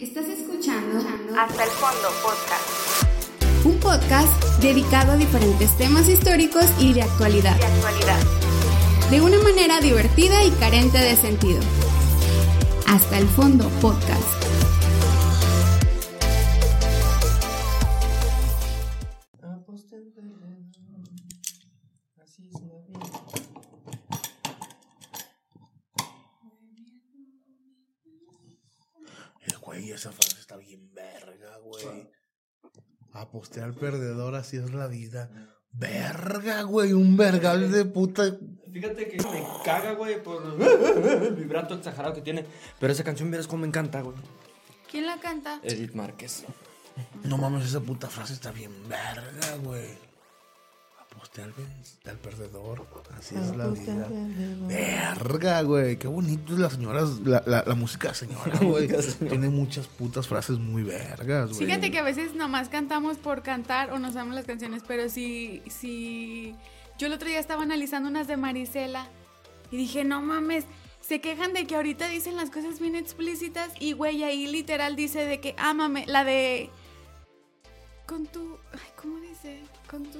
Estás escuchando Hasta el fondo podcast un podcast dedicado a diferentes temas históricos y de actualidad, de actualidad. de una manera divertida y carente de sentido. Hasta el fondo podcast. Aposté al perdedor, así es la vida. Verga, güey, un vergal de puta. Fíjate que me caga, güey, por el vibrato exagerado que tiene. Pero esa canción, verás cómo me encanta, güey. ¿Quién la canta? Edith Márquez. No mames, esa puta frase está bien verga, güey. Aposté al, ven- al perdedor, así es la vida. Verga, güey, qué bonito es la señora, la, la, la música señora, güey. Tiene muchas putas frases muy vergas, güey. Fíjate que a veces nomás cantamos por cantar o nos sabemos las canciones, pero sí, sí. Yo el otro día estaba analizando unas de Marisela y dije, no mames, se quejan de que ahorita dicen las cosas bien explícitas y güey, ahí literal dice de que ámame, la de. Con tu. Ay, ¿cómo dice? Con tu.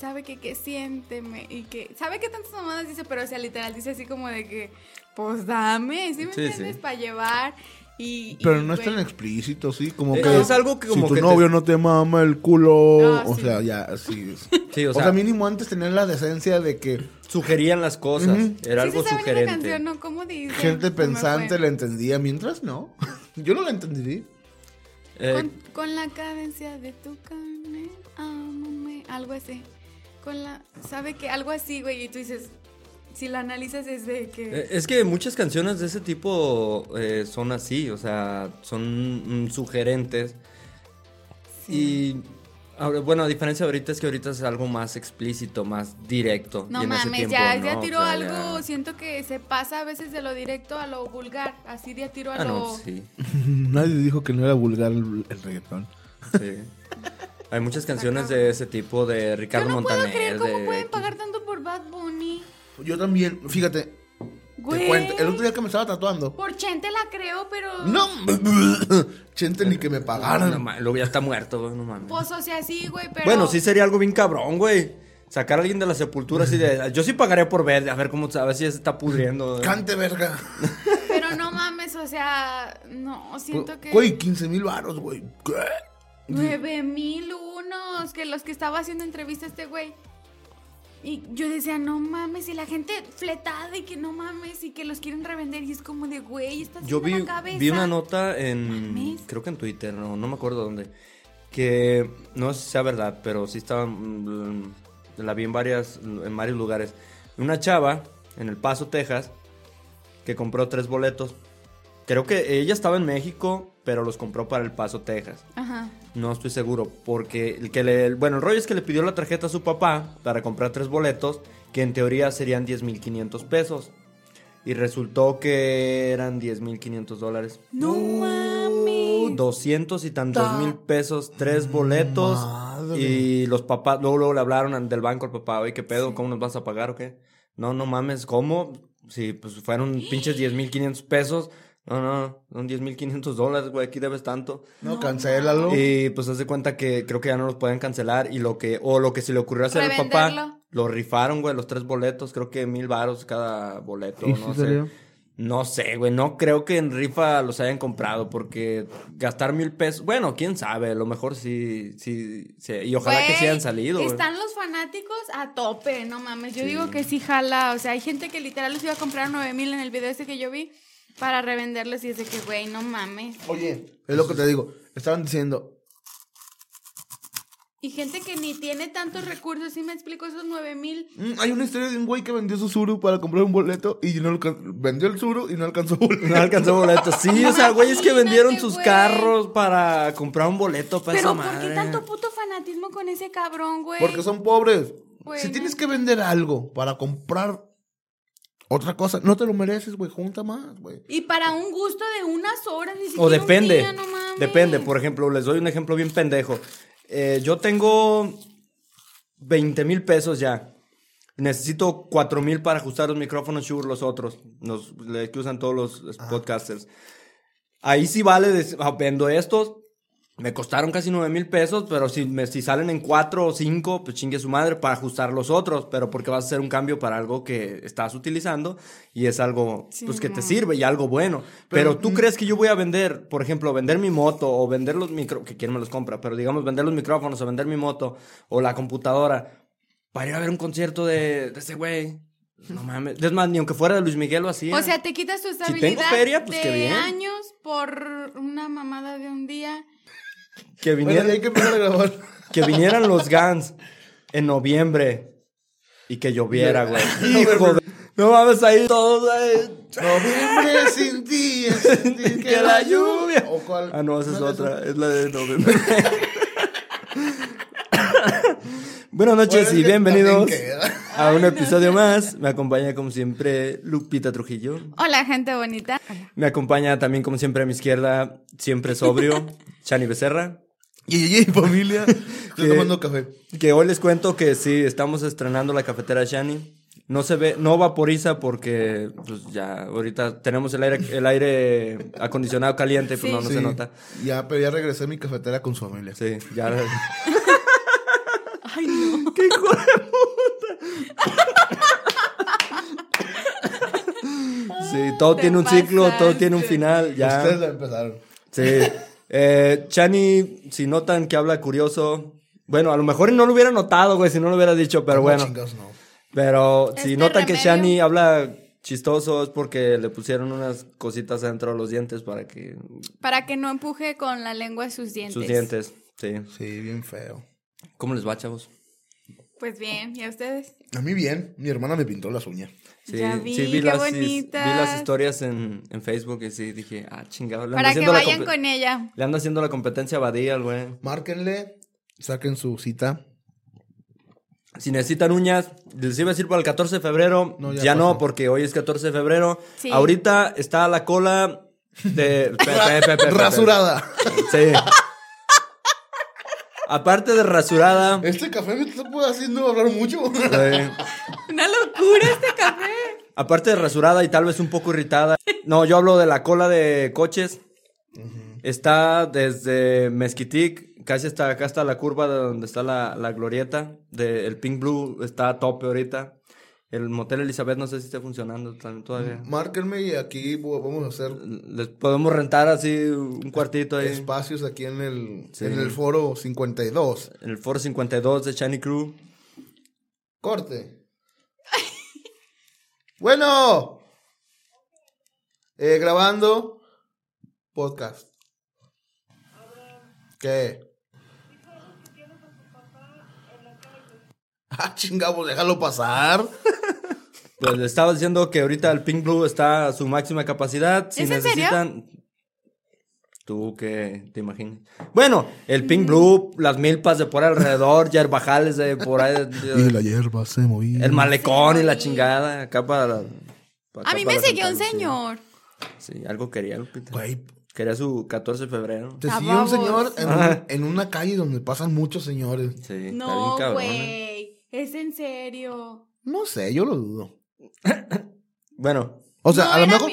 Sabe que, que siénteme y que. Sabe que tantas mamadas dice, pero o sea, literal dice así como de que. Pues dame, ¿sí me Sí, entiendes? sí. Para llevar. Y, Pero y, no es tan explícito, sí, como Eh, que es algo que como si tu que te- novio no te mama el culo, Ah, o sí. sea, ya, sí. Sí, o o, sea, sea, mínimo antes tener la decencia de que sugerían las cosas. Era Sí algo se saben la sugerente. canción, ¿no? ¿Cómo dice? gente pensante la entendía, mientras no. Yo no la entendería. Eh, Con, con la cadencia de tu carne, ámame, algo así. Con la, ¿sabe qué? Algo así, güey, y tú dices, si la analizas es de que... eh, es que muchas canciones de ese tipo eh, son así, o sea, son mm, sugerentes. Y ahora, bueno, a diferencia de ahorita es que ahorita es algo más explícito, más directo. no y en ese mames, tiempo ya, no, ya o tiró sea, algo, ya- siento que se pasa a veces de lo directo a lo vulgar, así de a tiro a Ah, lo... no, sí, Nadie dijo que no era vulgar el, el reggaetón. sí. Hay muchas canciones de ese tipo de Yo Ricardo no puedo Montaner. creer cómo de- pueden pagar tanto por Bad Bunny. Yo también, fíjate, Güey. te cuento, el otro día que me estaba tatuando. Por Chente la creo, pero... No, chente ni que me No, pagaran. ma- luego ya está muerto, güey, no mames. Pues, o sea, sí, güey, pero... Bueno, sí sería algo bien cabrón, güey. Sacar a alguien de la sepultura así de. Yo sí pagaría por ver, a ver cómo a ver si se está pudriendo. Cante, verga. Pero no mames, o sea, no, siento que... Güey, 15 mil varos, güey. ¿Qué? Nueve mil unos, que los que estaba haciendo entrevista a este güey. Y yo decía, no mames, y la gente fletada y que no mames, y que los quieren revender. Y es como de, güey, estás Yo vi, cabeza. vi una nota en. Mames. Creo que en Twitter, no, no me acuerdo dónde. Que no sé si sea verdad, pero sí estaba. mm, La vi en, varias, en varios lugares. Una chava en El Paso, Texas, que compró tres boletos. Creo que ella estaba en México, pero los compró para El Paso, Texas. Ajá. No estoy seguro, porque el que le, bueno, el rollo es que le pidió la tarjeta a su papá para comprar tres boletos, que en teoría serían 10.500 pesos. Y resultó que eran 10.500 dólares. No mames. 200 y tantos mil pesos, tres boletos. Madre. Y los papás, luego, luego le hablaron del banco al papá, oye, ¿qué pedo? ¿Cómo nos vas a pagar o qué? No, no mames, ¿cómo? Si pues fueron pinches 10.500 pesos. No, no, son 10.500 dólares, güey, aquí debes tanto. No, cancélalo. Y pues haz de cuenta que creo que ya no los pueden cancelar y lo que o lo que se le ocurrió hacer al papá lo rifaron, güey, los tres boletos, creo que mil varos cada boleto, ¿Y no sé. salió? No sé, güey, no creo que en rifa los hayan comprado porque gastar mil pesos, bueno, quién sabe, a lo mejor sí, sí, sí, y ojalá que sí hayan salido. güey. Están los fanáticos a tope, no mames. Yo digo que sí jala. O sea, hay gente que literal los iba a comprar nueve mil en el video ese que yo vi para revenderlos y es de que, güey, no mames. Oye, es lo que te digo. Estaban diciendo, Y gente que ni tiene tantos recursos, ¿sí me explico? Esos nueve mil. "Mm, hay una historia de un güey que vendió su Suru para comprar un boleto y no vendió el Suru y no alcanzó boleto. No alcanzó boletos. Sí, o sea, güey, es que vendieron sus güey. carros para comprar un boleto para Pero esa ¿por qué tanto puto fanatismo con ese cabrón, güey? Porque son pobres. Bueno. Si tienes que vender algo para comprar otra cosa, no te lo mereces, güey. Junta más, güey. Y para un gusto de unas horas, ni siquiera O un depende. día, no mames. depende. Por ejemplo, les doy un ejemplo bien pendejo. Eh, yo tengo 20 mil pesos ya. Necesito 4 mil para ajustar los micrófonos Shure, los otros, los que usan todos los podcasters. ahí sí vale, ah, vendo estos, me costaron casi nueve mil pesos, pero si, me, si salen en cuatro o cinco, pues chingue su madre para ajustar los otros, pero porque vas a hacer un cambio para algo que estás utilizando y es algo Sí, pues que te sirve y algo bueno. Pero, tú crees que yo voy a vender, por ejemplo, vender mi moto o vender los micro, que quién me los compra, pero digamos vender los micrófonos o vender mi moto o la computadora para ir a ver un concierto de, de ese güey. No mames. Es más, ni aunque fuera de Luis Miguel lo hacía. O sea, te quitas tu tengo estabilidad feria, pues, de qué bien. años por una mamada de un día. Que vinieran, hay que empezar a grabar. que vinieran los Guns en noviembre y que lloviera, güey. Hijo de- No mames, ahí todos, güey. Noviembre sin ti, Que la lluvia. ¿O cuál? Ah, no, esa es ¿No otra. Es la de noviembre. Buenas noches Bueno, y bienvenidos. A un episodio más. Me acompaña como siempre Lupita Trujillo. Hola, gente bonita. Me acompaña también como siempre a mi izquierda, siempre sobrio, Chani Becerra. Y, familia. Estoy tomando café. Que hoy les cuento que sí, estamos estrenando la cafetera Shani. No se ve, no vaporiza porque pues ya ahorita tenemos el aire, el aire acondicionado caliente, pues Sí. no, no se Sí. nota. Ya, pero ya regresé a mi cafetera con su familia. Sí, ya. Ay, no. ¡Qué hijo de puta! Sí, todo Te tiene un ciclo, todo tiene un final, ya. Ustedes la empezaron. Sí. Eh, Chani, si notan que habla curioso, bueno, a lo mejor no lo hubiera notado, güey, si no lo hubiera dicho, pero No, bueno. no. Pero si Este notan que. Shani habla chistoso es porque le pusieron unas cositas dentro de los dientes para que Para que no empuje con la lengua de sus dientes. sus dientes, sí. Sí, bien feo. ¿Cómo les va, chavos? Pues bien, ¿y a ustedes? A mí bien. Mi hermana me pintó las uñas. Sí, Ya vi, sí, qué las, bonitas. vi las historias en, en Facebook y sí dije, ah, chingado. Le ando Para que haciendo la vayan con ella. Le anda haciendo la competencia a Badía, al güey. Márquenle, saquen su cita. Si necesitan uñas, les iba a decir para el 14 de febrero. No, ya ya no, porque hoy es 14 de febrero. Sí. Ahorita está la cola de... Pe- pe- pe- pe- pe- Rasurada. Sí. Aparte de rasurada. Este café me está haciendo hablar mucho. sí. Una locura este café. Aparte de rasurada y tal vez un poco irritada. No, yo hablo de la cola de coches. Está desde Mezquitic, casi hasta acá está la curva de donde está la, la glorieta. De, el Pink Blue está a tope ahorita. El Motel Elizabeth no sé si está funcionando todavía. Márquenme y aquí vamos a hacer Les podemos rentar así un cuartito ahí. espacios aquí en el, Sí. en el foro 52. En el Foro 52 de Shiny Crew. Corte. bueno. Eh, grabando podcast. ¿Qué? Ah, chingamos, déjalo pasar. Pues le estaba diciendo que ahorita el Pink Blue está a su máxima capacidad. Si ¿Es en serio? necesitan. Tú que te imaginas. Bueno, el Pink Blue, las milpas de por alrededor, yerbajales de por ahí. Y la hierba se movía. El malecón y la chingada. Acá para. la- para A mí para me siguió un señor. Sí, algo quería, Lupita. Güey, Quería su 14 de febrero. te A sigue un señor en, un- en una calle donde pasan muchos señores. Sí, está bien No, cabrón, ¿eh? Es en serio. No sé, yo lo dudo. Bueno, O sea, No a lo era mejor.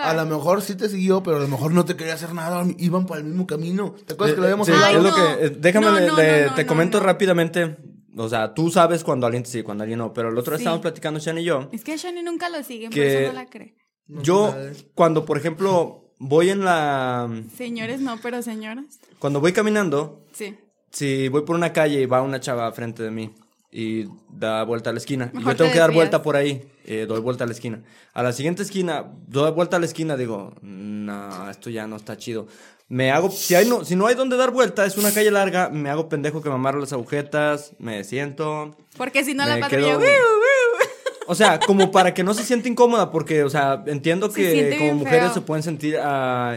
A lo mejor sí te siguió, pero a lo mejor no te quería hacer nada. Iban por el mismo camino. ¿Te acuerdas que lo habíamos Eh, Sí, hablado? es lo que. eh, déjame, No, le- no, le- no, no, te no, comento no. rápidamente. O sea, tú sabes cuando alguien te sigue, cuando alguien no. Pero el otro día Sí. estábamos platicando, Sean y yo. Es que Shani nunca lo sigue, por eso no la cree. Yo, cuando por ejemplo voy en la. Señores no, pero señoras. Cuando voy caminando, Sí. si voy por una calle y va una chava frente de mí y da vuelta a la esquina, y yo tengo te que dar vuelta por ahí, eh, doy vuelta a la esquina. A la siguiente esquina, doy vuelta a la esquina, digo, no, esto ya no está chido. Me hago, si, hay no, si no hay donde dar vuelta, es una calle larga, me hago pendejo que me amarro las agujetas, me siento. Porque si no la patrulla. quedo- "Wiu, wiu". O sea, como para que no se sienta incómoda, porque, o sea, entiendo Se que siente como mujeres feo. se pueden sentir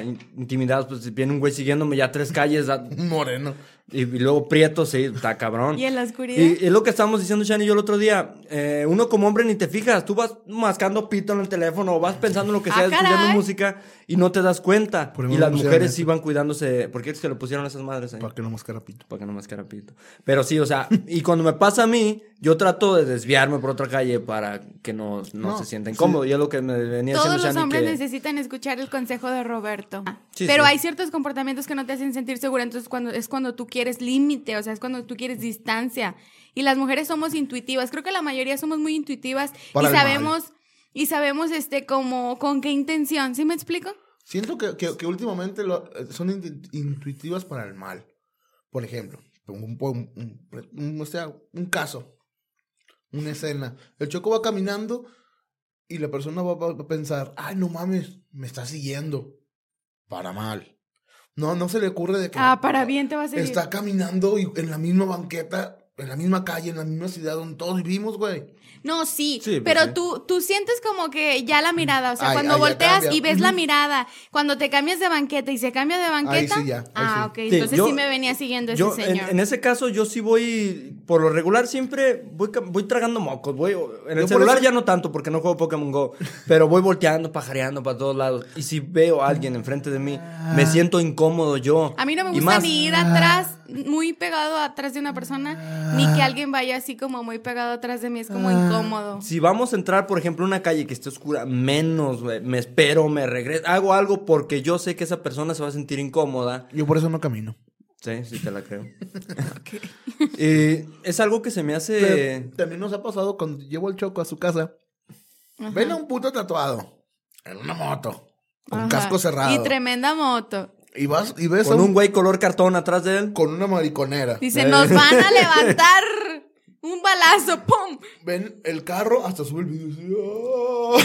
in- intimidadas, pues si viene un güey siguiéndome ya tres calles, Un moreno. Y, y luego prieto, sí, está cabrón. ¿Y en la oscuridad? Y es lo que estábamos diciendo Shani y yo el otro día. Eh, uno como hombre ni te fijas. Tú vas mascando pito en el teléfono o vas pensando en lo que Ah, sea, escuchando caray. música y no te das cuenta. Por Y las mujeres van cuidándose. ¿Por qué es que le pusieron a esas madres ahí? Para que no mascara pito. Para que no mascara pito. Pero sí, o sea, y cuando me pasa a mí, yo trato de desviarme por otra calle para que no, no, No, se sienta sí. incómodo. Y es lo que me venía Todos los Shani hombres que... necesitan escuchar el consejo de Roberto. Sí, Pero sí. hay ciertos comportamientos que no te hacen sentir segura, entonces cuando es cuando tú quieres límite, o sea, es cuando tú quieres distancia. Y las mujeres somos intuitivas, creo que la mayoría somos muy intuitivas Para y mal. sabemos y sabemos este como con qué intención, ¿sí me explico? Siento que, que, que últimamente lo- eh, son in- intuitivas para el mal. Por ejemplo, un, un, un- un caso, una escena. El choco va caminando y la persona va, va a pensar, ay, no mames, me está siguiendo. Para mal. No, no se le ocurre de que... Ah, para bien te va a seguir. Está caminando y en la misma banqueta, en la misma calle, en la misma ciudad donde todos vivimos, güey. No, sí, Sí, pues pero sí. tú, tú sientes como que ya la mirada, o sea, Ay, cuando ay, volteas y ves la mirada, cuando te cambias de banqueta y se cambia de banqueta, sí, ya, ahí ah, sí. ok, Sí, entonces yo- sí me venía siguiendo ese Yo, en, señor. en ese caso, yo sí voy, por lo regular, siempre voy, voy tragando mocos. Voy, en el Yo celular eso- ya no tanto porque no juego Pokémon Go, pero voy volteando, pajareando para todos lados. Y si veo a alguien enfrente de mí, me siento incómodo yo. A mí no me gusta más- ni ir atrás, muy pegado atrás de una persona, ni que alguien vaya así como muy pegado atrás de mí, es como Ah. Incómodo. Si vamos a entrar, por ejemplo, a una calle que esté oscura, menos, güey, me espero, me regreso, hago algo porque yo sé que esa persona se va a sentir incómoda. Yo por eso no camino. Sí, sí te la creo. Y es algo que se me hace... Pero también nos ha pasado cuando llevo el choco a su casa. Ajá. Ven a un puto tatuado en una moto, con Ajá. casco cerrado. Y tremenda moto. Y vas y ves Con a un güey color cartón atrás de él. con una mariconera. Dice, nos van a levantar un balazo, ¡pum! Ven el carro, hasta sube el video y dice, "Oh".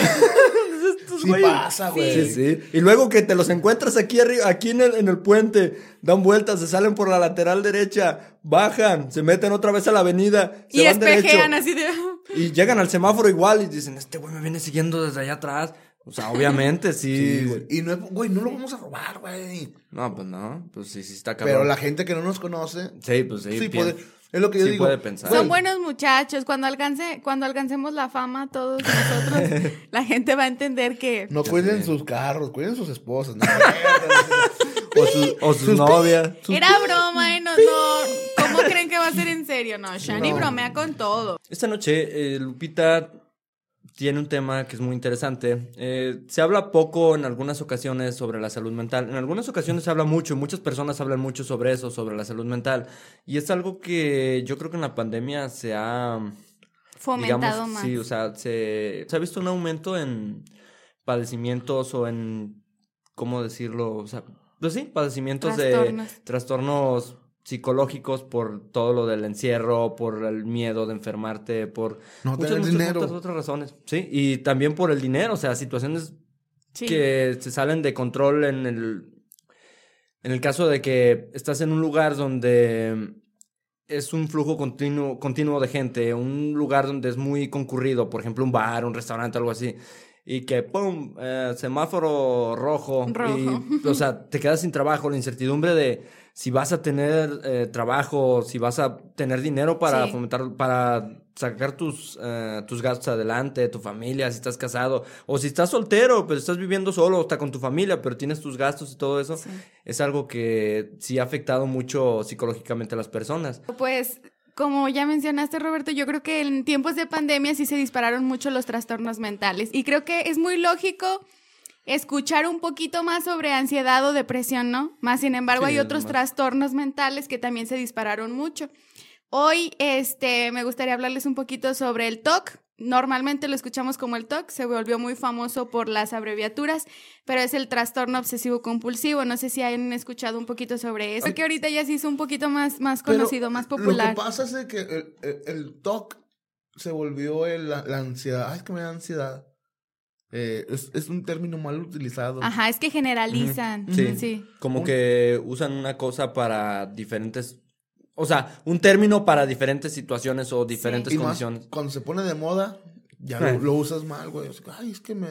Sí güeyes. pasa, güey. Sí, sí. Y luego que te los encuentras aquí arriba, aquí en el, en el puente, dan vueltas, se salen por la lateral derecha, bajan, se meten otra vez a la avenida, se Y van derecho, espejean así de... y llegan al semáforo igual y dicen, este güey me viene siguiendo desde allá atrás. O sea, obviamente sí. Sí, güey. Y no, es- güey, no lo vamos a robar, güey. No, pues no, pues sí, sí está cabrón. Pero la gente que no nos conoce, Sí, pues sí. sí, puede. Es lo que yo sí digo. puede pensar. Son buenos muchachos. Cuando alcance, cuando alcancemos la fama, todos nosotros, la gente va a entender que No cuiden sus carros, cuiden sus esposas. No, O, su- o sus novias. era broma, ¿eh? No, no. ¿Cómo creen que va a ser en serio? No, Shani bromea con todo. Esta noche, eh, Lupita tiene un tema que es muy interesante. Eh, se habla poco en algunas ocasiones sobre la salud mental. En algunas ocasiones se habla mucho, y muchas personas hablan mucho sobre eso, sobre la salud mental. Y es algo que yo creo que en la pandemia se ha... Fomentado digamos, más. Sí, o sea, se, se ha visto un aumento en padecimientos o en, ¿cómo decirlo? O sea, pues sí, padecimientos Trastornos. de trastornos psicológicos por todo lo del encierro, por el miedo de enfermarte, por No tener muchas, dinero. muchas otras razones. Sí, y también por el dinero, o sea, situaciones Sí. que se salen de control en el en el caso de que estás en un lugar donde es un flujo continuo continuo de gente, un lugar donde es muy concurrido, por ejemplo, un bar, un restaurante, algo así. Y que, ¡pum! eh, semáforo rojo. Rojo. Y, o sea, te quedas sin trabajo, la incertidumbre de si vas a tener eh, trabajo, si vas a tener dinero para Sí. fomentar, para sacar tus, eh, tus gastos adelante, tu familia, si estás casado, o si estás soltero, pero estás viviendo solo, está con tu familia, pero tienes tus gastos y todo eso, Sí. es algo que sí ha afectado mucho psicológicamente a las personas. Pues, como ya mencionaste, Roberto, yo creo que en tiempos de pandemia sí se dispararon mucho los trastornos mentales. Y creo que es muy lógico escuchar un poquito más sobre ansiedad o depresión, ¿no? Más sin embargo, Sí, hay otros trastornos mentales que también se dispararon mucho. Hoy, este, me gustaría hablarles un poquito sobre el TOC. Normalmente lo escuchamos como el TOC, se volvió muy famoso por las abreviaturas, pero es el trastorno obsesivo compulsivo. No sé si han escuchado un poquito sobre eso. Que ahorita ya se hizo un poquito más, más Pero conocido, más popular. Lo que pasa es que el, el, el TOC se volvió el- la, la ansiedad. Ay, es que me da ansiedad. Eh, es, es un término mal utilizado. Ajá, es que generalizan. Sí. sí. Como que usan una cosa para diferentes, o sea, un término para diferentes situaciones o diferentes y más condiciones. cuando se pone de moda, ya Eh. lo, lo usas mal, güey. Ay, es que me...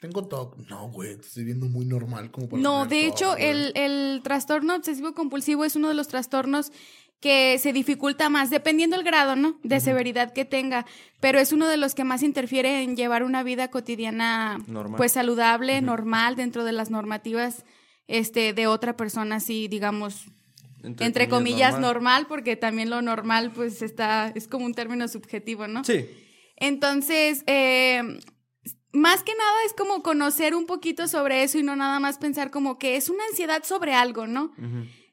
tengo TOC. No, güey, te estoy viendo muy normal como para No, de hecho, el, el trastorno obsesivo compulsivo es uno de los trastornos que se dificulta más, dependiendo el grado, ¿no? De severidad que tenga, pero es uno de los que más interfiere en llevar una vida cotidiana, Normal. pues saludable, normal, dentro de las normativas, este, de otra persona, así, digamos, entre, comillas, normal. porque también lo normal, pues está, es como un término subjetivo, ¿no? Sí. Entonces, eh, más que nada es como conocer un poquito sobre eso y no nada más pensar como que es una ansiedad sobre algo, ¿no?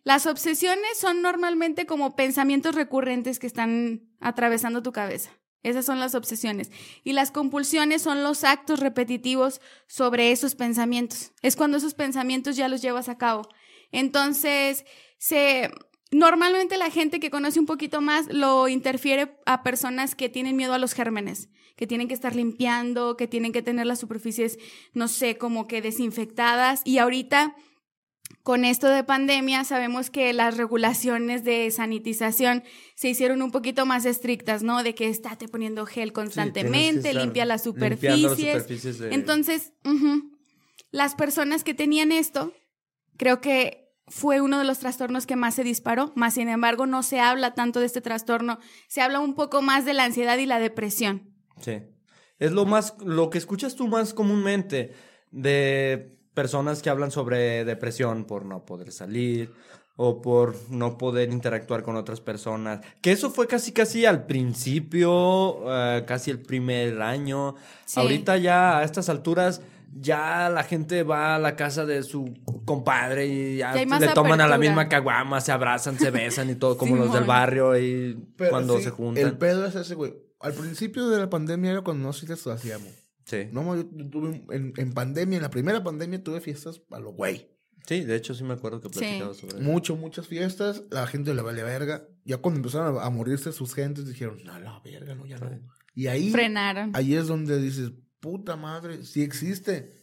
Las obsesiones son normalmente como pensamientos recurrentes que están atravesando tu cabeza. Esas son las obsesiones. Y las compulsiones son los actos repetitivos sobre esos pensamientos. Es cuando esos pensamientos ya los llevas a cabo. Entonces, se, normalmente la gente que conoce un poquito más lo interfiere a personas que tienen miedo a los gérmenes, que tienen que estar limpiando, que tienen que tener las superficies, no sé, como que desinfectadas. Y ahorita con esto de pandemia sabemos que las regulaciones de sanitización se hicieron un poquito más estrictas, ¿no? De que estate poniendo gel constantemente, limpia las superficies. las superficies de- Entonces, las personas que tenían esto, creo que fue uno de los trastornos que más se disparó, más sin embargo no se habla tanto de este trastorno, se habla un poco más de la ansiedad y la depresión. Sí. Es lo más, lo que escuchas tú más comúnmente de personas que hablan sobre depresión por no poder salir o por no poder interactuar con otras personas. Que eso fue casi casi al principio, eh, casi el primer año. Sí. Ahorita ya a estas alturas ya la gente va a la casa de su compadre y ya Ya le toman a la misma caguama, se abrazan, se besan y todo como los del barrio y Pero cuando sí, se juntan. El pedo es ese, güey. Al principio de la pandemia era cuando no sí lo hacíamos. Sí. No, yo tuve en, en pandemia, en la primera pandemia tuve fiestas a lo güey. Sí, de hecho sí me acuerdo que Sí. platicaba sobre eso. Mucho, muchas fiestas, la gente le vale verga. Ya cuando empezaron a, a morirse sus gentes, dijeron, no, la verga, no, ya no. Y ahí, Frenaron. ahí es donde dices, puta madre, sí existe.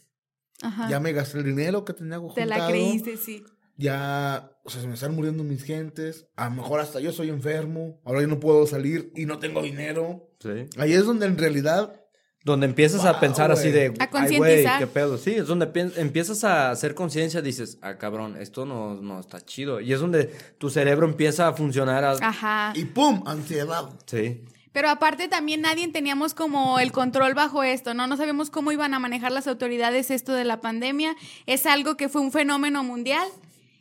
Ajá. Ya me gasté el dinero que tenía Te juntado. la creíste, sí. Ya, o sea, se me están muriendo mis gentes. A lo mejor hasta yo soy enfermo. Ahora yo no puedo salir y no tengo dinero. Sí. Ahí es donde en realidad Donde empiezas a pensar así de. A "Ay, güey, concientizar. qué pedo. Sí, es donde pi- empiezas a hacer conciencia, dices, ah, cabrón, esto no, no está chido. Y es donde tu cerebro empieza a funcionar. a- Ajá. Y ¡pum! Ansiedad. Sí. Pero aparte también nadie teníamos como el control bajo esto, ¿no? No sabíamos cómo iban a manejar las autoridades esto de la pandemia. Es algo que fue un fenómeno mundial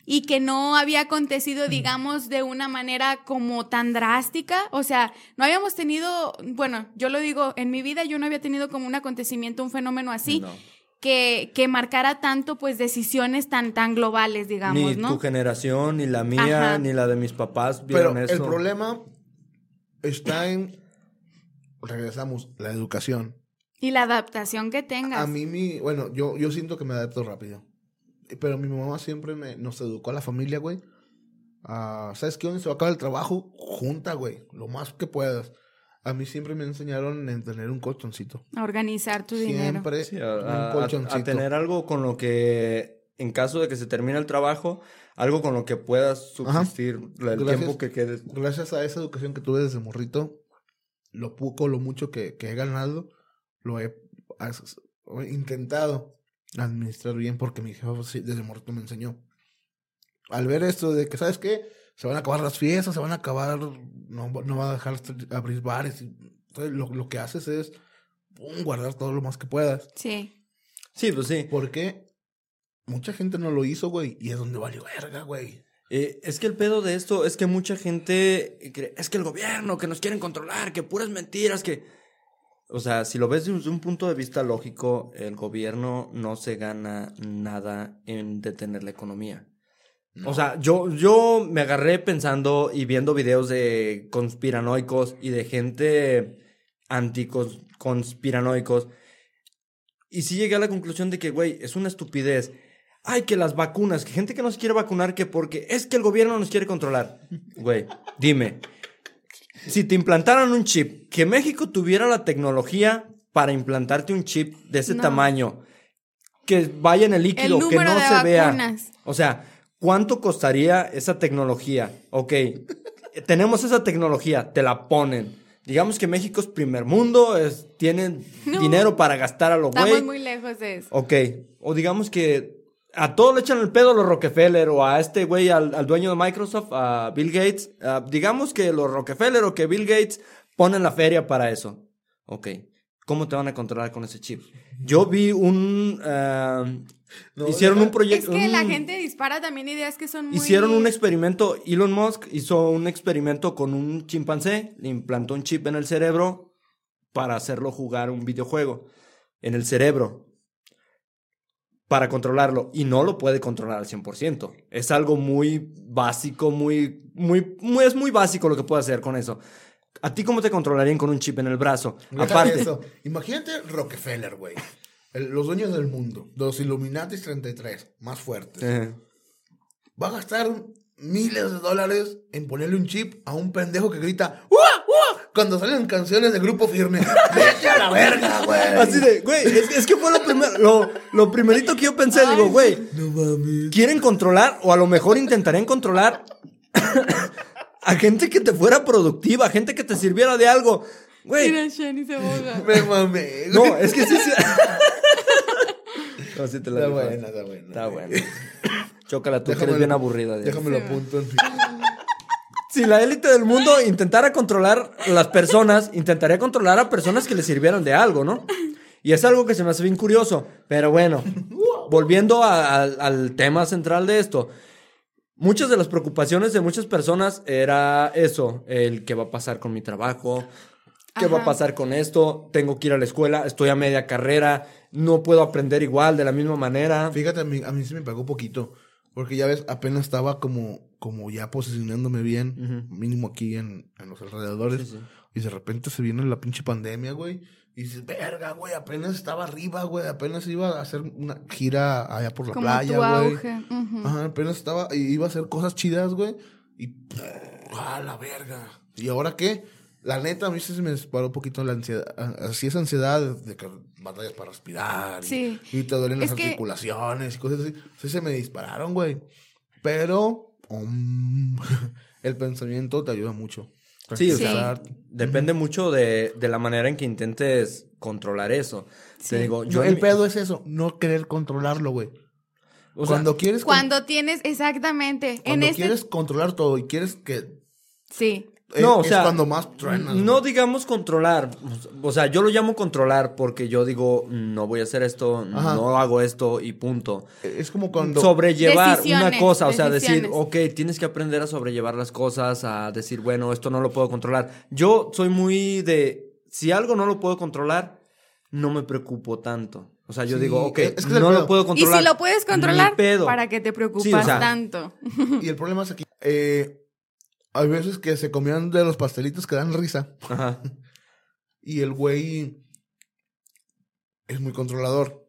y que no había acontecido, digamos, de una manera como tan drástica. O sea, no habíamos tenido, bueno, yo lo digo, en mi vida yo no había tenido como un acontecimiento, un fenómeno así. No. Que, que marcara tanto, pues, decisiones tan, tan globales, digamos, Ni ¿no? tu generación, ni la mía, Ajá. ni la de mis papás Pero eso. el problema está en. Regresamos, la educación. Y la adaptación que tengas. A mí, mi, bueno, yo, yo siento que me adapto rápido. Pero mi mamá siempre me, nos educó a la familia, güey. Ah, ¿Sabes qué? Donde se va a acabar el trabajo, junta, güey. Lo más que puedas. A mí siempre me enseñaron en tener un colchoncito. A organizar tu dinero. Siempre Sí, un a, a- colchoncito. a tener algo con lo que, en caso de que se termine el trabajo, algo con lo que puedas subsistir el Gracias. tiempo que quedes. Gracias a esa educación que tuve desde morrito, lo poco, lo mucho que, que he ganado, lo he intentado administrar bien porque mi jefa sí, desde morrito me enseñó. Al ver esto de que, ¿sabes qué? Se van a acabar las fiestas, se van a acabar, no, no va a dejar abrir bares. y- Entonces, lo, lo que haces es pum, guardar todo lo más que puedas. Sí. Sí, pues sí. Porque mucha gente no lo hizo, güey, y es donde valió verga, güey. Eh, es que el pedo de esto es que mucha gente cree, es que el gobierno, que nos quieren controlar, que puras mentiras, que... O sea, si lo ves desde un punto de vista lógico, el gobierno no se gana nada en detener la economía. O sea, yo, yo me agarré pensando y viendo videos de conspiranoicos y de gente anticonspiranoicos. Y sí llegué a la conclusión de que, güey, es una estupidez. Ay, que las vacunas, que gente que no se quiere vacunar, que porque es que el gobierno nos quiere controlar. Güey, dime, si te implantaran un chip, que México tuviera la tecnología para implantarte un chip de ese No. tamaño, que vaya en el líquido, que número no se vea. vacunas. O sea, ¿cuánto costaría esa tecnología? Ok, tenemos esa tecnología, te la ponen. digamos que México es primer mundo, es, tienen No. dinero para gastar a lo Estamos güey. muy lejos de eso. Ok, o digamos que a todos le echan el pedo a los Rockefeller o a este güey, al, al dueño de Microsoft, a Bill Gates. Ah, digamos que los Rockefeller o que Bill Gates ponen la feria para eso. Ok, ¿cómo te van a controlar con ese chip? Yo vi un... ah, No, hicieron un proyecto... Es que la gente dispara también ideas que son muy... Hicieron un experimento, Elon Musk hizo un experimento con un chimpancé, le implantó un chip en el cerebro para hacerlo jugar un videojuego en el cerebro para controlarlo y no lo puede controlar al 100%. Es algo muy básico, muy, muy, muy, es muy básico lo que puede hacer con eso. ¿A ti cómo te controlarían con un chip en el brazo? Aparte, eso. Imagínate Rockefeller, güey. Los dueños del mundo. Los Illuminatis 33. Más fuertes. eh, Va a gastar miles de dólares en ponerle un chip a un pendejo que grita ¡Ua! ¡Ua! Cuando salen canciones de grupo firme. ¡Vete a la verga, güey! así de, güey, es, es que fue lo, primer- lo, lo primerito que yo pensé, digo, güey, No mames. quieren controlar o a lo mejor intentarían controlar a gente que te fuera productiva, gente que te sirviera de algo. Güey, Mira, Shani se boga. Me mamé. no, güey. es que sí, sí. No, sí te la Está buena, está buena. Está buena. Chócala tú, que Déjame eres bien lo- aburrida. Diana. Déjame lo apunto. Si la élite del mundo intentara controlar las personas, intentaría controlar a personas que le sirvieran de algo, ¿no? Y es algo que se me hace bien curioso. Pero bueno, volviendo a- al- al tema central de esto. Muchas de las preocupaciones de muchas personas era eso, el qué va a pasar con mi trabajo, qué va a pasar con esto, tengo que ir a la escuela, estoy a media carrera, no puedo aprender igual de la misma manera. Fíjate, a mí, a mí sí me pegó poquito. Porque ya ves, apenas estaba como, como ya posicionándome bien, mínimo aquí en, en los alrededores. Sí, sí. Y de repente se viene la pinche pandemia, güey. Y dices, verga, güey, apenas estaba arriba, güey. Apenas iba a hacer una gira allá por la Como playa, tu güey. auge. ujú. Ajá, apenas estaba, y iba a hacer cosas chidas, güey. Y, a la verga. ¿Y ahora qué? La neta, a mí se me disparó un poquito la ansiedad. Así es ansiedad de que batallas para respirar. y- Sí. Y, te duelen Es las que- articulaciones y cosas así. Sí se me dispararon, güey. Pero, el pensamiento te ayuda mucho. Sí, o Sí. sea, depende mucho de, de la manera en que intentes controlar eso. Te digo, yo el mi- pedo es eso, no querer controlarlo, güey. o sea, Cuando quieres... con- Cuando tienes, exactamente. cuando en este. quieres controlar todo y quieres que... Sí. Eh, No, o es sea, cuando más truenas. no güey. digamos controlar. O sea, yo lo llamo controlar porque yo digo, no voy a hacer esto, Ajá. no hago esto y punto. Es como cuando... sobrellevar una cosa, o sea, decir, ok, tienes que aprender a sobrellevar las cosas, a decir, bueno, esto no lo puedo controlar. Yo soy muy de, si algo no lo puedo controlar, no me preocupo tanto. O sea, yo Sí, digo, ok, es que no lo puedo Y controlar. si lo puedes controlar, pedo. ¿para qué te preocupas Sí, o sea, tanto? Y el problema es aquí. Eh, hay veces que se comían de los pastelitos que dan risa. Ajá. Y el güey es muy controlador.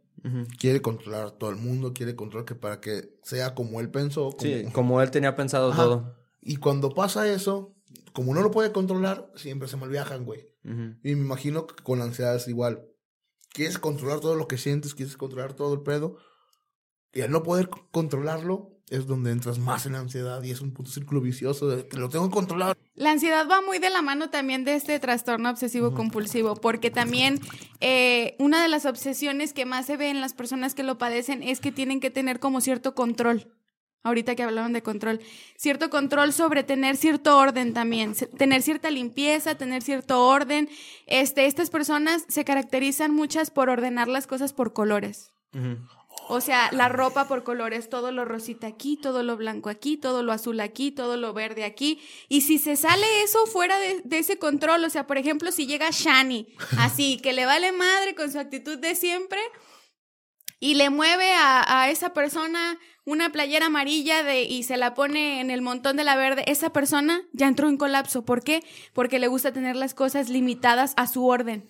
Quiere controlar a todo el mundo, quiere controlar que para que sea como él pensó. como- Sí, como él tenía pensado Ajá. todo. Y cuando pasa eso, como no lo puede controlar, siempre se malviajan, güey. Y me imagino que con la ansiedad es igual. Quieres controlar todo lo que sientes, quieres controlar todo el pedo. Y al no poder controlarlo, es donde entras más en la ansiedad y es un puto círculo vicioso de que lo tengo que controlar. La ansiedad va muy de la mano también de este trastorno obsesivo compulsivo, porque también eh, una de las obsesiones que más se ve en las personas que lo padecen es que tienen que tener como cierto control. Ahorita que hablaron de control, cierto control sobre tener cierto orden también, tener cierta limpieza, tener cierto orden. Este, estas personas se caracterizan muchas por ordenar las cosas por colores. O sea, la ropa por colores, todo lo rosita aquí, todo lo blanco aquí, todo lo azul aquí, todo lo verde aquí. Y si se sale eso fuera de, ese control, o sea, por ejemplo, si llega Shani, así, que le vale madre con su actitud de siempre, y le mueve a, a esa persona una playera amarilla de, y se la pone en el montón de la verde, esa persona ya entró en colapso. ¿Por qué? Porque le gusta tener las cosas limitadas a su orden.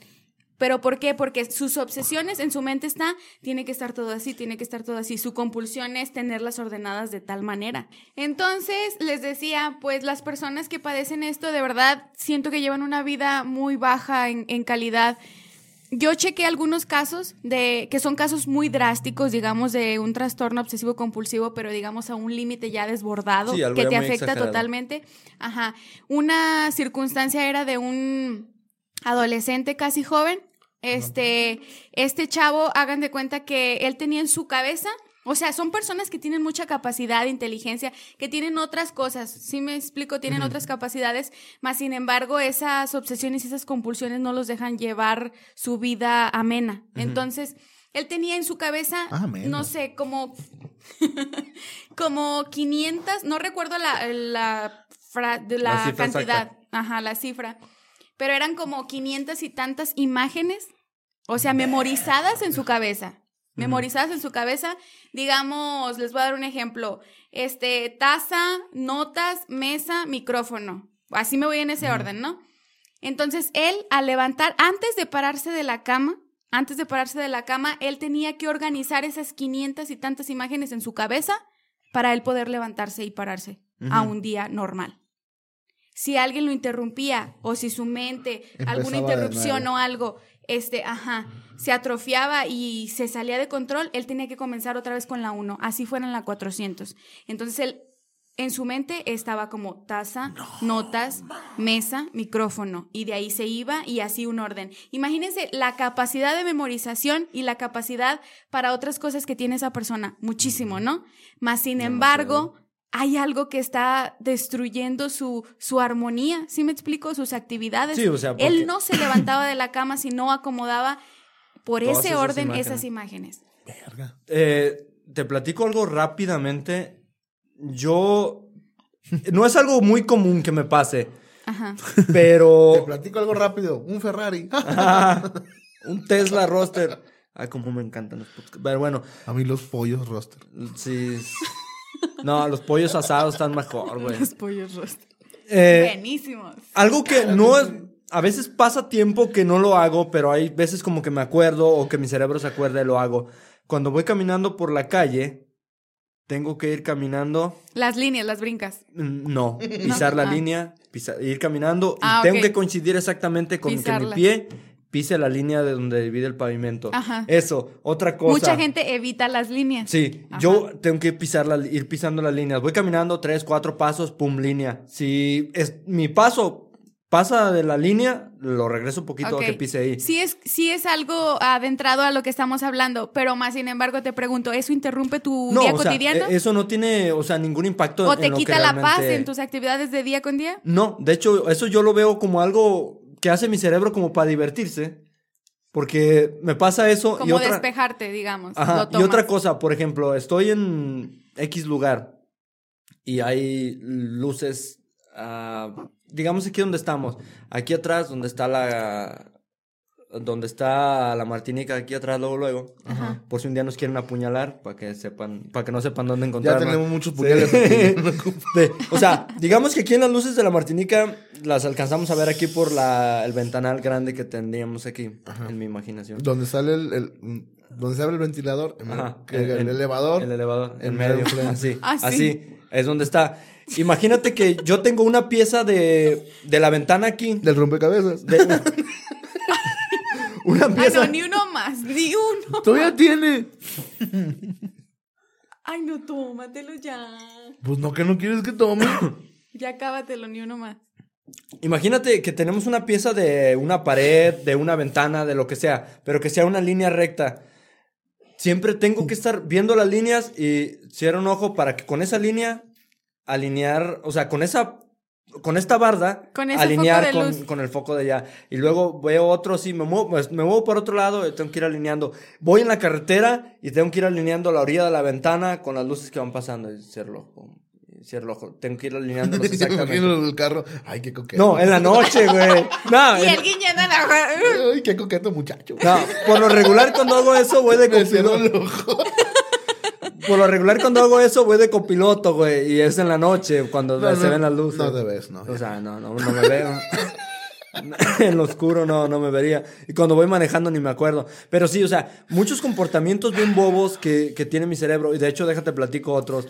¿Pero por qué? Porque sus obsesiones en su mente está, tiene que estar todo así, tiene que estar todo así. Su compulsión es tenerlas ordenadas de tal manera. Entonces, les decía, pues las personas que padecen esto, de verdad, siento que llevan una vida muy baja en, en calidad. Yo chequé algunos casos de que son casos muy drásticos, digamos, de un trastorno obsesivo compulsivo, pero digamos a un límite ya desbordado Sí, que te afecta exagerado. totalmente. Ajá. Una circunstancia era de un adolescente, casi joven. Este, este chavo, hagan de cuenta que él tenía en su cabeza, o sea, son personas que tienen mucha capacidad, inteligencia, que tienen otras cosas, sí me explico, tienen otras capacidades, más sin embargo, esas obsesiones y esas compulsiones no los dejan llevar su vida amena. Entonces, él tenía en su cabeza, Ah, no sé, como, como 500, no recuerdo la, la, fra- la, cantidad, exacta. ajá, la cifra, pero eran como 500 y tantas imágenes, o sea, memorizadas en su cabeza. Memorizadas en su cabeza, digamos, les voy a dar un ejemplo. Este, taza, notas, mesa, micrófono. Así me voy en ese orden, ¿no? Entonces, él, al levantar, antes de pararse de la cama, antes de pararse de la cama, él tenía que organizar esas 500 y tantas imágenes en su cabeza para él poder levantarse y pararse a un día normal. Si alguien lo interrumpía o si su mente, alguna Empezaba interrupción o algo, este, ajá, se atrofiaba y se salía de control, él tenía que comenzar otra vez con la 1, así fuera en la 400. Entonces él en su mente estaba como taza, notas, mesa, micrófono, y de ahí se iba y así un orden. Imagínense la capacidad de memorización y la capacidad para otras cosas que tiene esa persona, muchísimo, ¿no? Más sin embargo, hay algo que está destruyendo su, su armonía, ¿sí me explico? Sus actividades. Sí, o sea, porque- Él no se levantaba de la cama si no acomodaba por Todas ese esas orden imágenes. esas imágenes. Verga. Eh, te platico algo rápidamente. Yo. No es algo muy común que me pase, Ajá. Te pero. platico algo rápido. Un Ferrari. Ah, un Tesla Roster. Ay, como me encantan los podcasts. Pero bueno, A mí los pollos roster. sí. No, los pollos asados están mejor, güey. Los pollos rostros. Eh, Buenísimos. algo que no es. A veces pasa tiempo que no lo hago, pero hay veces como que me acuerdo o que mi cerebro se acuerda y lo hago. Cuando voy caminando por la calle, tengo que ir caminando. Las líneas, las brincas. Mm, No, pisar la Ah. línea, ir caminando Ah, y tengo ok. que coincidir exactamente con que mi pie pise la línea de donde divide el pavimento. Ajá. Eso, otra cosa. Mucha gente evita las líneas. Sí, Ajá. yo tengo que pisar la- ir pisando las líneas. Voy caminando tres, cuatro pasos, pum, línea. Si es mi paso pasa de la línea, lo regreso un poquito a que pise ahí. Sí es, sí es algo adentrado a lo que estamos hablando, pero más sin embargo te pregunto, ¿eso interrumpe tu no, día o sea, cotidiano? e- eso no tiene, o sea, ningún impacto ¿O en te lo que quita la paz realmente- en tus actividades de día con día? No, de hecho, eso yo lo veo como algo que hace mi cerebro como para divertirse. Porque me pasa eso y Como otra, despejarte, digamos. Ajá, y otra cosa, por ejemplo, estoy en X lugar y hay luces, ah, digamos aquí donde estamos, aquí atrás donde está la, donde está la Martinica, aquí atrás luego luego, por si un día nos quieren apuñalar, para que sepan, para que no sepan dónde Ya encontrarnos. tenemos muchos puñales aquí. No ocupa. De- o sea, digamos que aquí en las luces de la Martinica las alcanzamos a ver aquí por la, el ventanal grande que tendríamos aquí, en mi imaginación. Donde sale el, el- donde se abre el ventilador, en el- Ajá, que el, en- elevador. El elevador, en en medio. medio frente. Así, Ah, sí. así. Es donde está. Imagínate que yo tengo una pieza de, de la ventana aquí. Del rompecabezas. de- una Ay, pieza. no, ni uno más, ni uno. Todavía tiene. Ay, no, tómatelo ya. Pues no, que no quieres que tome. Ya acábatelo, ni uno más. Imagínate que tenemos una pieza de una pared, de una ventana, de lo que sea, pero que sea una línea recta. Siempre tengo que estar viendo las líneas y cierro un ojo para que con esa línea alinear, o sea, con esa con esta barda Con ese alinear foco de con, luz. con el foco de allá y luego veo otro sí me muevo pues, me muevo por otro lado y tengo que ir alineando voy en la carretera y tengo que ir alineando la orilla de la ventana con las luces que van pasando y cierro el cierro el ojo tengo que ir alineándolos exactamente los del carro. Ay, qué coqueto. no en la noche güey no, Y en- el guiñando la... Ay, qué coqueto muchacho. no, por lo regular cuando hago eso voy de Me el ojo. Por lo regular cuando hago eso voy de copiloto, güey. Y es en la noche cuando No, se no, ven las luces. no te ves, no. O sea, no, no, no me veo. en lo oscuro no, no me vería. Y cuando voy manejando ni me acuerdo. Pero sí, o sea, muchos comportamientos bien bobos que, que tiene mi cerebro. Y de hecho, déjate platico otros.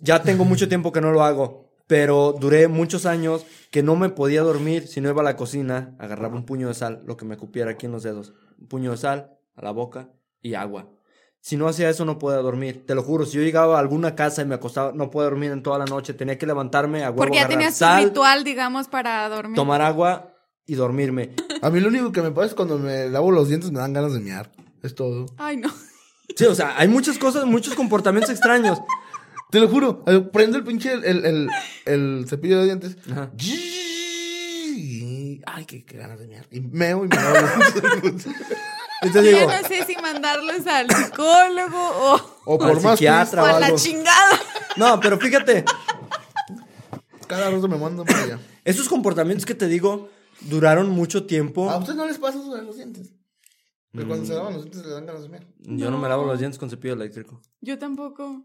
Ya tengo mucho tiempo que no lo hago. Pero duré muchos años que no me podía dormir si no iba a la cocina, agarraba un puño de sal, lo que me cupiera aquí en los dedos. Un puño de sal a la boca y agua. Si no hacía eso no podía dormir. Te lo juro, si yo llegaba a alguna casa y me acostaba, no podía dormir en toda la noche. Tenía que levantarme a huevo, Porque ya tenías sal, ritual, digamos, para dormir. tomar agua y dormirme. A mí lo único que me pasa es cuando me lavo los dientes me dan ganas de mear. Es todo. Ay, no. Sí, o sea, hay muchas cosas, muchos comportamientos extraños. Te lo juro. eh, Prendo el pinche el, el, el- el cepillo de dientes. Ajá. Y- Ay, qué, qué ganas de mear. Y meo y me lavo los dientes. Yo digo, no sé si mandarlos al psiquólogo o, O Al por más psiquiatra. o o a la chingada. no, pero fíjate, Cada rato me mandan para allá. esos comportamientos que te digo duraron mucho tiempo. ¿A ustedes no les pasa eso de los dientes? Que cuando se lavan los dientes le dan ganas de mear. Yo no me lavo los dientes con cepillo eléctrico. Yo tampoco.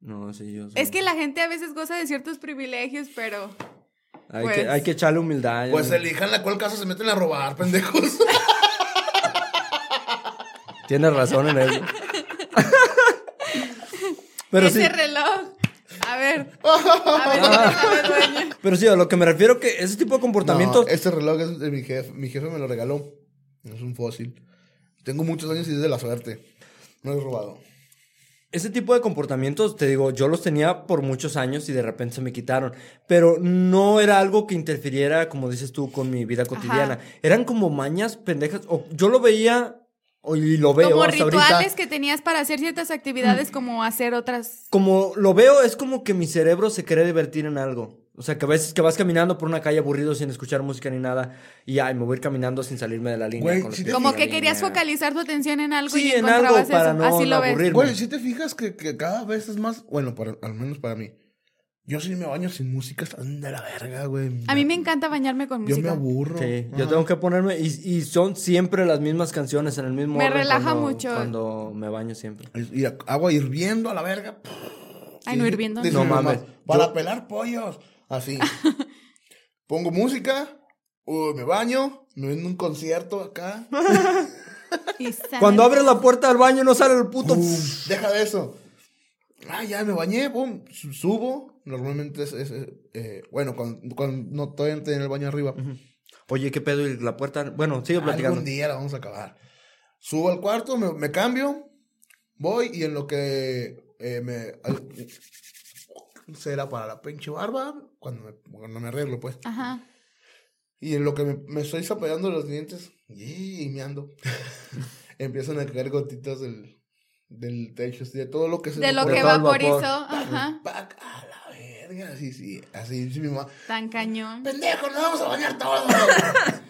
No, sí, yo. sí. Es que la gente a veces goza de ciertos privilegios, pero Hay, pues- que, hay que echarle humildad. Pues elijan la cual casa se meten a robar, pendejos. Tienes razón en eso. pero sí, ese reloj. A ver. A ver, ¿dónde sabe dueño? pero sí, a lo que me refiero que ese tipo de comportamientos. No, este reloj es de mi jefe. Mi jefe me lo regaló. Es un fósil. Tengo muchos años y es de la suerte. No lo he robado. Ese tipo de comportamientos, te digo, yo los tenía por muchos años y de repente se me quitaron. Pero no era algo que interfiriera, como dices tú, con mi vida cotidiana. Eran como mañas pendejas. O yo lo veía y lo veo Como hasta rituales ahorita. que tenías para hacer ciertas actividades, como hacer otras. Como lo veo, es como que mi cerebro se quiere divertir en algo. O sea, que a veces que vas caminando por una calle aburrido sin escuchar música ni nada. Y ay, me voy a ir caminando sin salirme de la línea. Güey, con los si Como que querías línea. focalizar tu atención en algo Sí, y en algo encontrabas para eso. no Así lo ves. aburrirme. Güey, si te fijas que, que cada vez es más. Bueno, para- al menos para mí. Yo sí me baño sin música, están de la verga, güey. A mí me encanta bañarme con Yo me música. aburro. Sí, yo tengo que ponerme. Y, y son siempre las mismas canciones en el mismo Me orden relaja cuando- mucho. Cuando me baño siempre. Y agua hirviendo a la verga. Ay, no hirviendo. No mames. Para Yo- pelar pollos. Así. Pongo música. uy, me baño. Me vendo un concierto acá. Cuando abres la puerta del baño no sale el puto. Pum, deja de eso. Ah, ya me bañé, pum, su- subo. Normalmente es, es, eh, bueno, cuando, cuando no todavía no tenía el baño arriba. Oye, ¿qué pedo? Y la puerta. Bueno, sigue platicando. Algún día la vamos a acabar. Subo al cuarto, me, me cambio, voy y en lo que eh, me al- será para la pinche barba cuando me, cuando me arreglo, pues. Ajá. Y en lo que me, me estoy zapallando los dientes y me ando, empiezan a caer gotitas del, del techo, de todo lo que se De lo que vaporizó. vapor. Ajá. Pac, a la así, sí, así, sí, mi mamá. Tan cañón. Pendejo, nos vamos a bañar todos.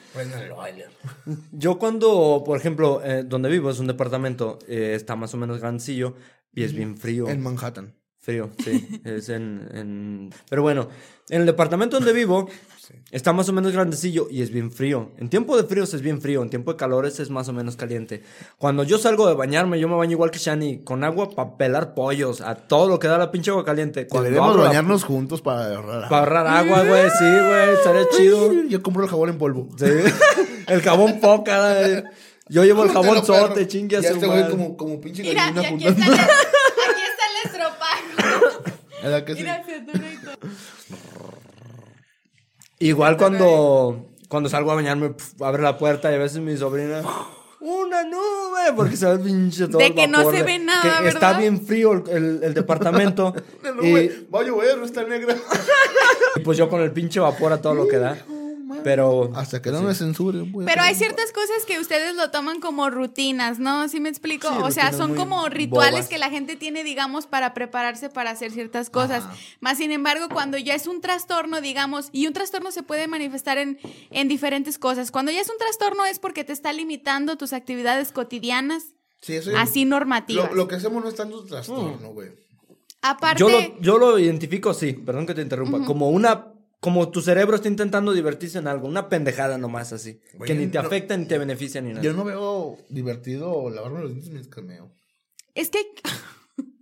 Yo cuando, por ejemplo, eh, donde vivo es un departamento, eh, está más o menos grandecillo y es bien frío. En Manhattan. Frío, sí. es en, en... Pero bueno, en el departamento donde vivo está más o menos grandecillo y es bien frío. En tiempo de fríos es bien frío, en tiempo de calores es más o menos caliente. Cuando yo salgo de bañarme, yo me baño igual que Shani, con agua para pelar pollos, a todo lo que da la pinche agua caliente. Cuando la- bañarnos juntos para ahorrar. Para ahorrar agua, güey, sí, güey, estaría chido. Yo compro el jabón en polvo. Sí. El jabón poca. eh. Yo llevo el jabón sote, chingue a su este madre. como, como pinche Mira, y aquí está, el- aquí está el estropajo. ¿Verdad que sí? Mira, se atora y todo. Igual cuando, cuando salgo a bañarme, pf, abre la puerta y a veces mi sobrina. Una nube, porque se ve pinche todo De el que no se de- ve nada, que ¿verdad? Está bien frío el, el- el departamento. No, y, va a llover, está negra. y pues yo con el pinche vapor a todo lo que da. Pero. Hasta que no me censuren, güey. Pero hay ciertas cosas que ustedes lo toman como rutinas, ¿no? ¿Sí me explico? Sí, o sea, son como rituales bobas. que la gente tiene, digamos, para prepararse para hacer ciertas cosas. Más sin embargo, cuando ya es un trastorno, digamos, y un trastorno se puede manifestar en, en diferentes cosas. Cuando ya es un trastorno es porque te está limitando tus actividades cotidianas, Sí, eso así normativas. Lo, lo que hacemos no es tanto trastorno, güey. Aparte, Yo lo, yo lo identifico, sí, perdón que te interrumpa, como una. Como tu cerebro está intentando divertirse en algo, una pendejada nomás así. Que ni te no- afecta ni te beneficia ni nada. Yo no veo divertido lavarme los dientes mientras meo. es que...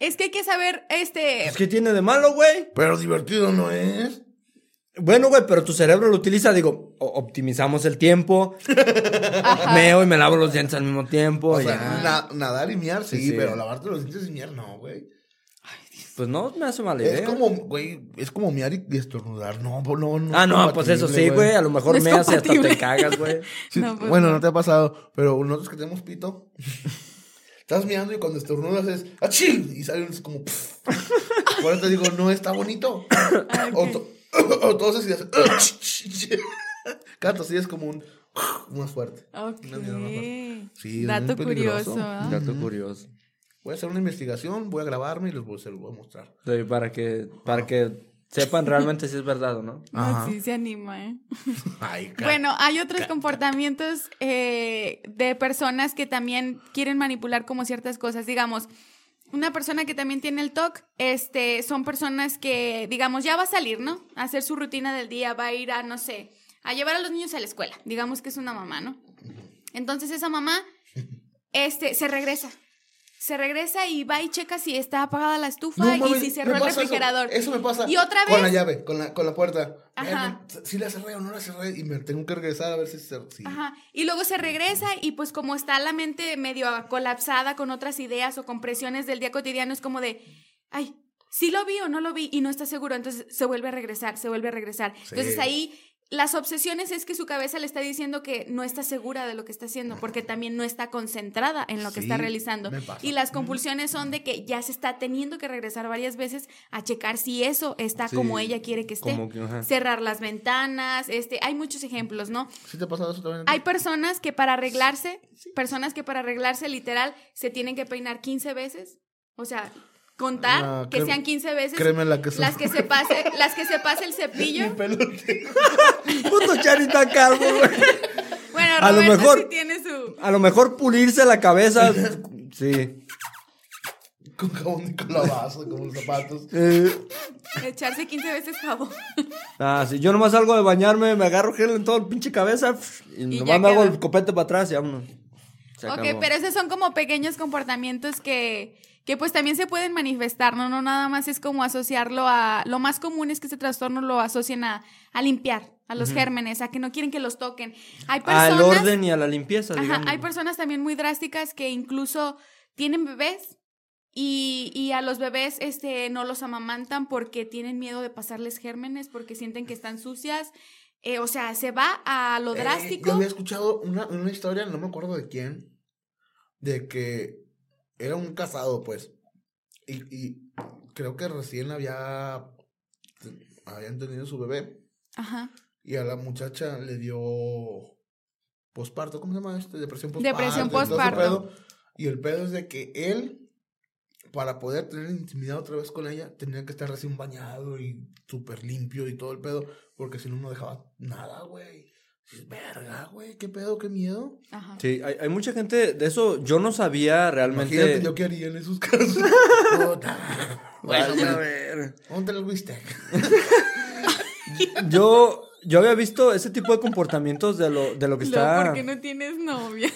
Es que hay que saber, este... Pues, ¿Qué tiene de malo, güey? Pero divertido no es. Bueno, güey, pero tu cerebro lo utiliza, digo, optimizamos el tiempo, meo y me lavo los dientes al mismo tiempo. O sea, ya. na- nadar y miar, sí, Sí, sí. pero lavarte los dientes y miar no, güey. Pues no me hace mala idea. Es como, güey, es como miar y estornudar. No, no, no. Ah, no, pues eso sí, güey. A lo mejor No me hace hasta te cagas, güey. Sí, No, pues bueno, no. no. te ha pasado, pero nosotros que tenemos pito, estás mirando y cuando estornudas es ¡achín! Y sale un- como pff. Por eso te digo, no está bonito. Ah, o, to- o toses y haces Cada tosilla es como un más fuerte. Ok. Una mierda más fuerte. Sí, Dato curioso. ¿ah? Dato curioso. Voy a hacer una investigación, voy a grabarme y les voy, se los voy a mostrar. Sí, para que, para que sepan realmente si es verdad o no. Ajá. Sí se anima, ¿eh? Ay, Bueno, hay otros comportamientos eh, de personas que también quieren manipular como ciertas cosas. Digamos, una persona que también tiene el TOC, este, son personas que, digamos, ya va a salir, ¿no? A hacer su rutina del día, va a ir a, no sé, a llevar a los niños a la escuela. Digamos que es una mamá, ¿no? Entonces esa mamá, este, se regresa. Se regresa y va y checa si está apagada la estufa No y si cerró el eso. refrigerador. Eso, me pasa. Y otra Con la vez- llave, con la, con la puerta. Ajá. Si la cerré o no la cerré. Y me tengo que regresar a ver si se. Sí. Ajá. Y luego se regresa y pues como está la mente medio colapsada con otras ideas o con presiones del día cotidiano, es como de, ay, sí lo vi o no lo vi y no está seguro, entonces se vuelve a regresar, se vuelve a regresar. Sí. Entonces ahí las obsesiones es que su cabeza le está diciendo que no está segura de lo que está haciendo porque también no está concentrada en lo que Sí, está realizando. pasa. Y las compulsiones son de que ya se está teniendo que regresar varias veces a checar si eso está Sí, como ella quiere que esté. que. Cerrar las ventanas, este, hay muchos ejemplos, ¿no? ¿Sí te ha pasado eso también? Hay personas que para arreglarse, personas que para arreglarse literal se tienen que peinar 15 veces. O sea, contar No, que crem- sean 15 veces. créeme la que son. las que se pase, las que se pase el cepillo. Mi pelote. Puto Charita calvo, güey. Bueno, A lo Roberto mejor- sí tiene su A lo mejor pulirse la cabeza. Sí. Con jabón de calabaza, como los zapatos. Eh, echarse 15 veces jabón. ah, sí. Yo nomás salgo de bañarme, me agarro gel en todo el pinche cabeza. Y, Y nomás me hago el copete para atrás y vámonos. Se ok, acabó. pero esos son como pequeños comportamientos que, que pues también se pueden manifestar, ¿no? No nada más es como asociarlo a... Lo más común es que este trastorno lo asocien a, a limpiar, a los gérmenes, a que no quieren que los toquen. Hay personas... Al orden y a la limpieza, Ajá, hay personas también muy drásticas que incluso tienen bebés y, y a los bebés este, no los amamantan porque tienen miedo de pasarles gérmenes, porque sienten que están sucias. Eh, o sea, se va a lo Eh, drástico. yo había escuchado una, una historia, no me acuerdo de quién, de que era un casado, pues. Y, y creo que recién había. Habían tenido su bebé. Ajá. Y a la muchacha le dio. Posparto, ¿cómo se llama este? Depresión posparto. Depresión pedo. Y el pedo es de que él, para poder tener intimidad otra vez con ella, tenía que estar recién bañado y súper limpio y todo el pedo, porque si no, no dejaba nada, güey. Verga, güey, qué pedo, qué miedo. Ajá. Sí, hay, hay mucha gente de eso. Yo no sabía realmente. Imagínate yo qué haría en esos casos. Puta. Bueno, a ver. ¿Dónde lo viste? Yo, yo había visto ese tipo de comportamientos de lo, de lo que está. porque no tienes novia.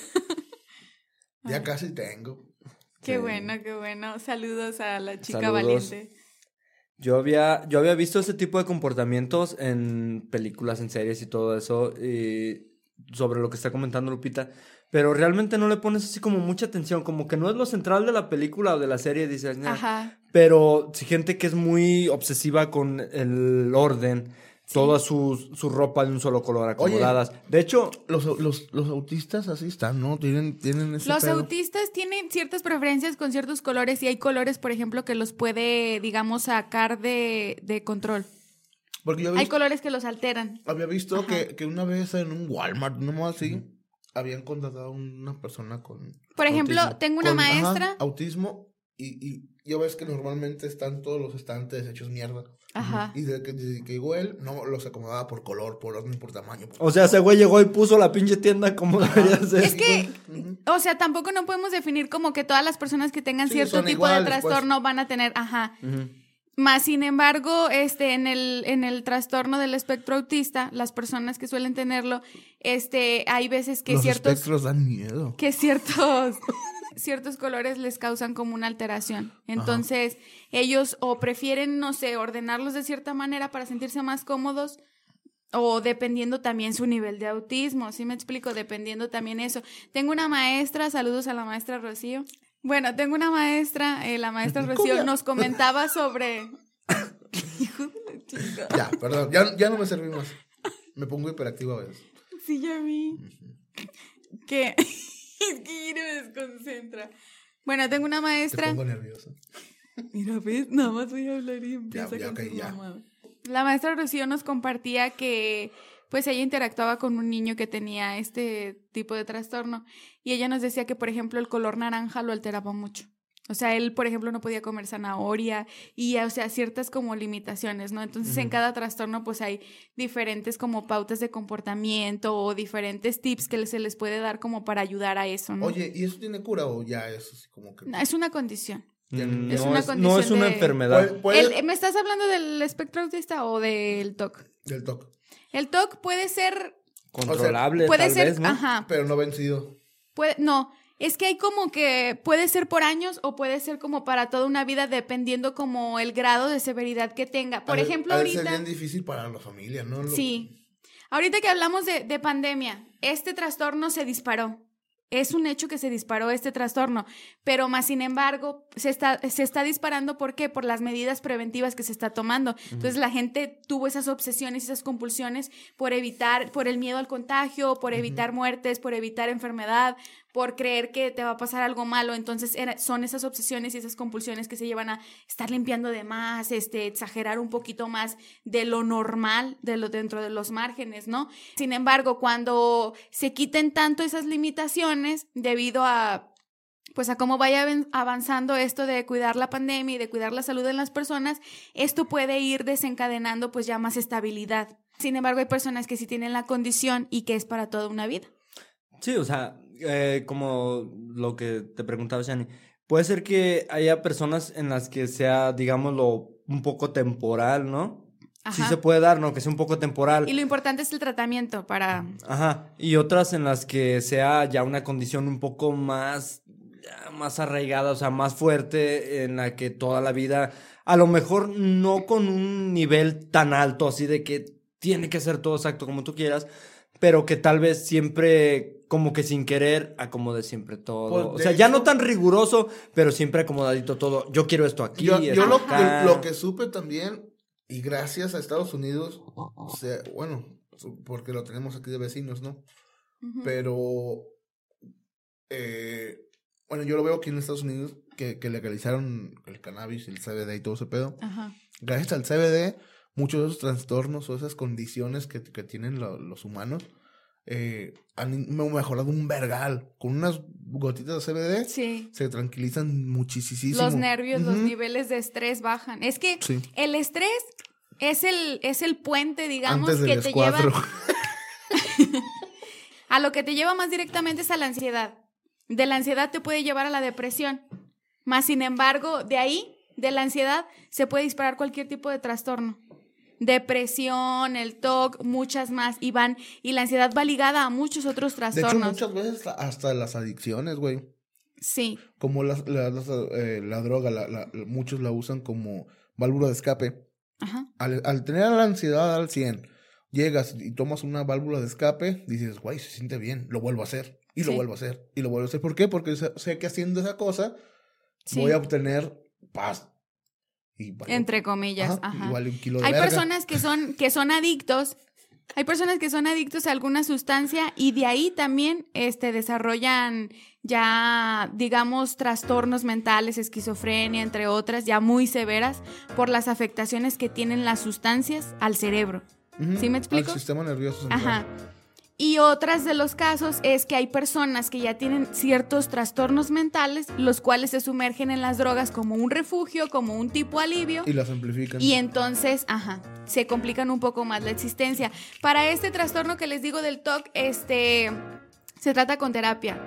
Ya casi tengo. Qué Sí. bueno, qué bueno. Saludos a la chica Saludos. valiente. Yo había, yo había visto ese tipo de comportamientos en películas, en series y todo eso, y sobre lo que está comentando Lupita, pero realmente no le pones así como mucha atención, como que no es lo central de la película o de la serie, dices. Ajá. pero sí, gente que es muy obsesiva con el orden, toda su, su ropa de un solo color, acomodadas. De hecho, Los, los, los autistas así están, ¿no? Tienen, tienen ese Los pedo. autistas tienen ciertas preferencias con ciertos colores y hay colores, por ejemplo, que los puede, digamos, sacar de, de control. Porque yo Hay colores que los alteran. había visto que, que una vez en un Walmart, no más así, habían contratado a una persona con... Por ejemplo, Autismo. tengo una con, ajá, maestra. autismo y, y ya ves que normalmente están todos los estantes hechos mierda. Ajá. Y desde que, desde que llegó él, no los acomodaba por color, por orden, por tamaño. por- o sea, ese güey llegó y puso la pinche tienda como debería ser. Es que, o sea, tampoco no podemos definir como que todas las personas que tengan Sí, cierto tipo de pues. trastorno van a tener, ajá. Más sin embargo, este, en el, en el trastorno del espectro autista, las personas que suelen tenerlo, este, hay veces que los ciertos, espectros dan miedo. que ciertos, ciertos colores les causan como una alteración. Entonces, ellos o prefieren, no sé, ordenarlos de cierta manera para sentirse más cómodos. O dependiendo también su nivel de autismo, ¿sí me explico? Dependiendo también eso. Tengo una maestra, saludos a la maestra Rocío. Bueno, tengo una maestra, eh, la maestra Rocío nos comentaba sobre... Hijo de la chica. Ya, perdón, ya, ya no me serví más. Me pongo hiperactivo a veces. Sí, ya vi. Que es que me desconcentra. Bueno, tengo una Te maestra. pongo nervioso. Mira, ves, nada más voy a hablar y empieza ya, con ok, sus ya. mamadas. La maestra Rocío nos compartía que pues ella interactuaba con un niño que tenía este tipo de trastorno y ella nos decía que, por ejemplo, el color naranja lo alteraba mucho. O sea, él, por ejemplo, no podía comer zanahoria y, o sea, ciertas como limitaciones, ¿no? Entonces, en cada trastorno, pues hay diferentes como pautas de comportamiento o diferentes tips que se les puede dar como para ayudar a eso, ¿no? Oye, ¿y eso tiene cura o ya es así como que... No, es una condición. Mm, Es no, una es, no es una de- enfermedad. Puede- puede- El- ¿Me estás hablando del espectro autista o del TOC? Del toque. El TOC puede ser, Controlable, puede tal ser, vez, ¿no? ajá, Pero no vencido. puede, no, es que hay como que puede ser por años o puede ser como para toda una vida dependiendo como el grado de severidad que tenga. Por ejemplo, ser ahorita, bien difícil para la familia, ¿no? Lo- sí, ahorita que hablamos de, de pandemia, este trastorno se disparó. Es un hecho que se disparó este trastorno, pero más sin embargo se está, se está disparando ¿por qué? Por las medidas preventivas que se está tomando. Entonces la gente tuvo esas obsesiones, esas compulsiones por evitar, por el miedo al contagio, por evitar muertes, por evitar enfermedad, por creer que te va a pasar algo malo. Entonces son esas obsesiones y esas compulsiones que se llevan a estar limpiando de más, este, exagerar un poquito más de lo normal, de lo dentro de los márgenes, ¿no? Sin embargo, cuando se quiten tanto esas limitaciones debido a pues a cómo vaya avanzando esto de cuidar la pandemia y de cuidar la salud en las personas, esto puede ir desencadenando pues ya más estabilidad. Sin embargo, hay personas que sí tienen la condición y que es para toda una vida. Sí, o sea, eh, como lo que te preguntaba, Shani, puede ser que haya personas en las que sea, digámoslo, un poco temporal, ¿no? Sí Ajá. se puede dar, ¿no? Que sea un poco temporal. Y lo importante es el tratamiento para... Ajá. Y otras en las que sea ya una condición un poco más, más arraigada, o sea, más fuerte, en la que toda la vida, a lo mejor no con un nivel tan alto, así de que tiene que ser todo exacto como tú quieras, pero que tal vez siempre, como que sin querer, acomode siempre todo. Pues, o sea, ya no tan riguroso, pero siempre acomodadito todo. Yo quiero esto aquí, Yo, esto yo lo, acá. lo que supe también, y gracias a Estados Unidos, o sea, bueno, porque lo tenemos aquí de vecinos, ¿no? Pero, eh, bueno, yo lo veo aquí en Estados Unidos, que, que legalizaron el cannabis, el CBD y todo ese pedo. Ajá. Gracias al CBD, muchos de esos trastornos o esas condiciones que, que tienen lo- los humanos eh, han me- mejorado un vergal. Con unas gotitas de CBD Sí. se tranquilizan muchísimo. Los nervios, los niveles de estrés bajan. Es que Sí. el estrés es el, es el puente, digamos, Antes que del te lleva escuadro. a lo que te lleva más directamente es a la ansiedad. De la ansiedad te puede llevar a la depresión. Más sin embargo, de ahí, de la ansiedad, se puede disparar cualquier tipo de trastorno. Depresión, el TOC, muchas más. Y van, y la ansiedad va ligada a muchos otros De hecho, trastornos. muchas veces hasta las adicciones, güey. Sí. Como las- la, las, eh, la droga, la- la- muchos la usan como válvula de escape. Ajá. Al, al tener la ansiedad al 100, llegas y tomas una válvula de escape, dices, güey, se siente bien, lo vuelvo a hacer. Y lo Sí. vuelvo a hacer. Y lo vuelvo a hacer. ¿Por qué? Porque sé, sé que haciendo esa cosa Sí. voy a obtener paz. Y vale- Entre comillas. Ajá, Ajá. y vale un kilo de Hay verga. personas que son, que son adictos. Hay personas que son adictos a alguna sustancia y de ahí también este, desarrollan ya, digamos, trastornos mentales, esquizofrenia, entre otras, ya muy severas, por las afectaciones que tienen las sustancias al cerebro. ¿Sí me explico? Al sistema nervioso central. Ajá. Y otras de los casos es que hay personas que ya tienen ciertos trastornos mentales, los cuales se sumergen en las drogas como un refugio, como un tipo alivio. Y las amplifican. Y entonces, ajá, se complican un poco más la existencia. Para este trastorno que les digo del TOC, este, se trata con terapia.